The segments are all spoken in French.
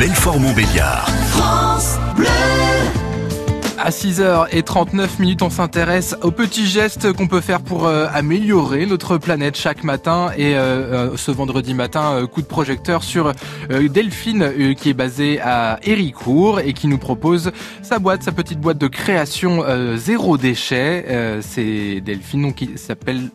Belfort-Montbéliard. France Bleu. À 6h39 minutes, on s'intéresse aux petits gestes qu'on peut faire pour euh, améliorer notre planète chaque matin. Et euh, euh, ce vendredi matin, coup de projecteur sur Delphine, qui est basée à Héricourt et qui nous propose sa boîte, sa petite boîte de création zéro déchet. C'est Delphine, donc, qui s'appelle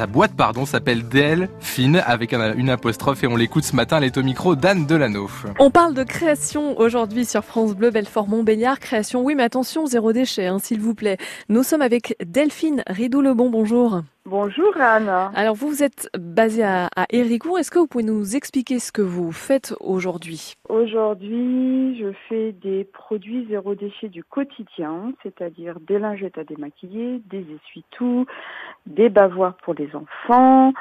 sa boîte, pardon, s'appelle Delphine avec une apostrophe et on l'écoute ce matin. Elle est au micro d'Anne Delano. On parle de création aujourd'hui sur France Bleu, Belfort-Montbéliard. Création, oui, mais attention, zéro déchet, hein, s'il vous plaît. Nous sommes avec Delphine Ridou-Lebon. Bonjour. Bonjour Anne. Alors vous, vous êtes basée à, à Héricourt. Est-ce que vous pouvez nous expliquer ce que vous faites aujourd'hui? Aujourd'hui, je fais des produits zéro déchet du quotidien, c'est-à-dire des lingettes à démaquiller, des essuie-tout, des bavoirs pour les enfants,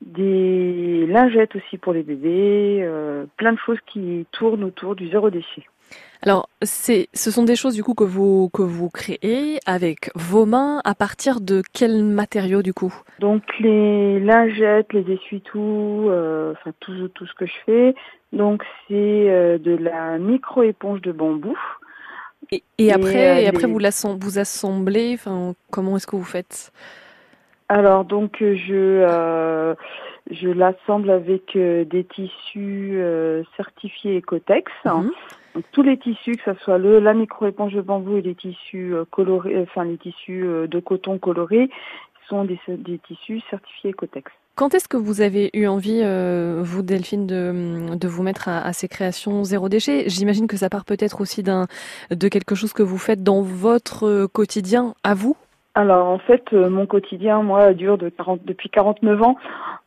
des lingettes aussi pour les bébés, euh, plein de choses qui tournent autour du zéro déchet. Alors, c'est, ce sont des choses du coup que vous que vous créez avec vos mains à partir de quels matériaux du coup? Donc les lingettes, les essuie-tout, euh, enfin tout tout ce que je fais. Donc c'est euh, de la micro éponge de bambou. Et, et après, et, après vous, vous assemblez. Enfin, comment est-ce que vous faites? Alors donc je je l'assemble avec des tissus certifiés Ecotex. Mhm. Donc, tous les tissus, que ce soit le, la micro-éponge de bambou et les tissus euh, colorés, euh, enfin les tissus euh, de coton colorés, sont des, des tissus certifiés Ecotex. Quand est-ce que vous avez eu envie, vous Delphine, de, de vous mettre à, à, ces créations zéro déchet? J'imagine que ça part peut-être aussi d'un de quelque chose que vous faites dans votre quotidien à vous? Alors en fait, mon quotidien, moi, dure de 40, depuis 49 ans.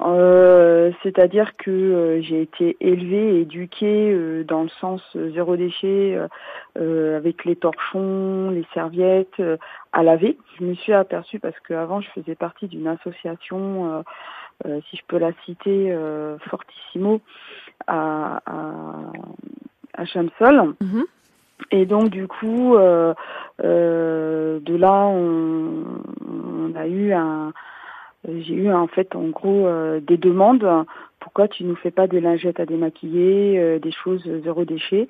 Euh, c'est-à-dire que euh, j'ai été élevée, éduquée euh, dans le sens zéro déchet, avec les torchons, les serviettes à laver. Je me suis aperçue parce qu'avant je faisais partie d'une association, si je peux la citer, Fortissimo, à, à, Chamsol. Mhm. Et donc du coup, de là, on, on, a eu un, euh, j'ai eu en fait en gros euh, des demandes. Pourquoi tu nous fais pas des lingettes à démaquiller, euh, des choses zéro déchet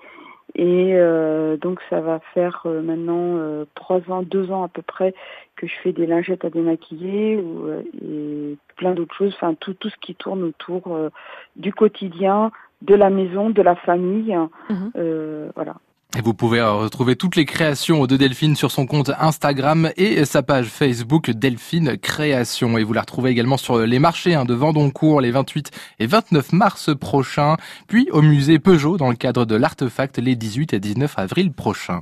Et donc ça va faire maintenant trois ans, deux ans à peu près que je fais des lingettes à démaquiller et plein d'autres choses. Enfin tout tout ce qui tourne autour du quotidien, de la maison, de la famille. Mmh. voilà. Et vous pouvez euh, retrouver toutes les créations de Delphine sur son compte Instagram et sa page Facebook Delphine Création. Et vous la retrouvez également sur les marchés hein, de Vendoncourt les 28 et 29 mars prochains, puis au musée Peugeot dans le cadre de l'Artefact les 18 et 19 avril prochains.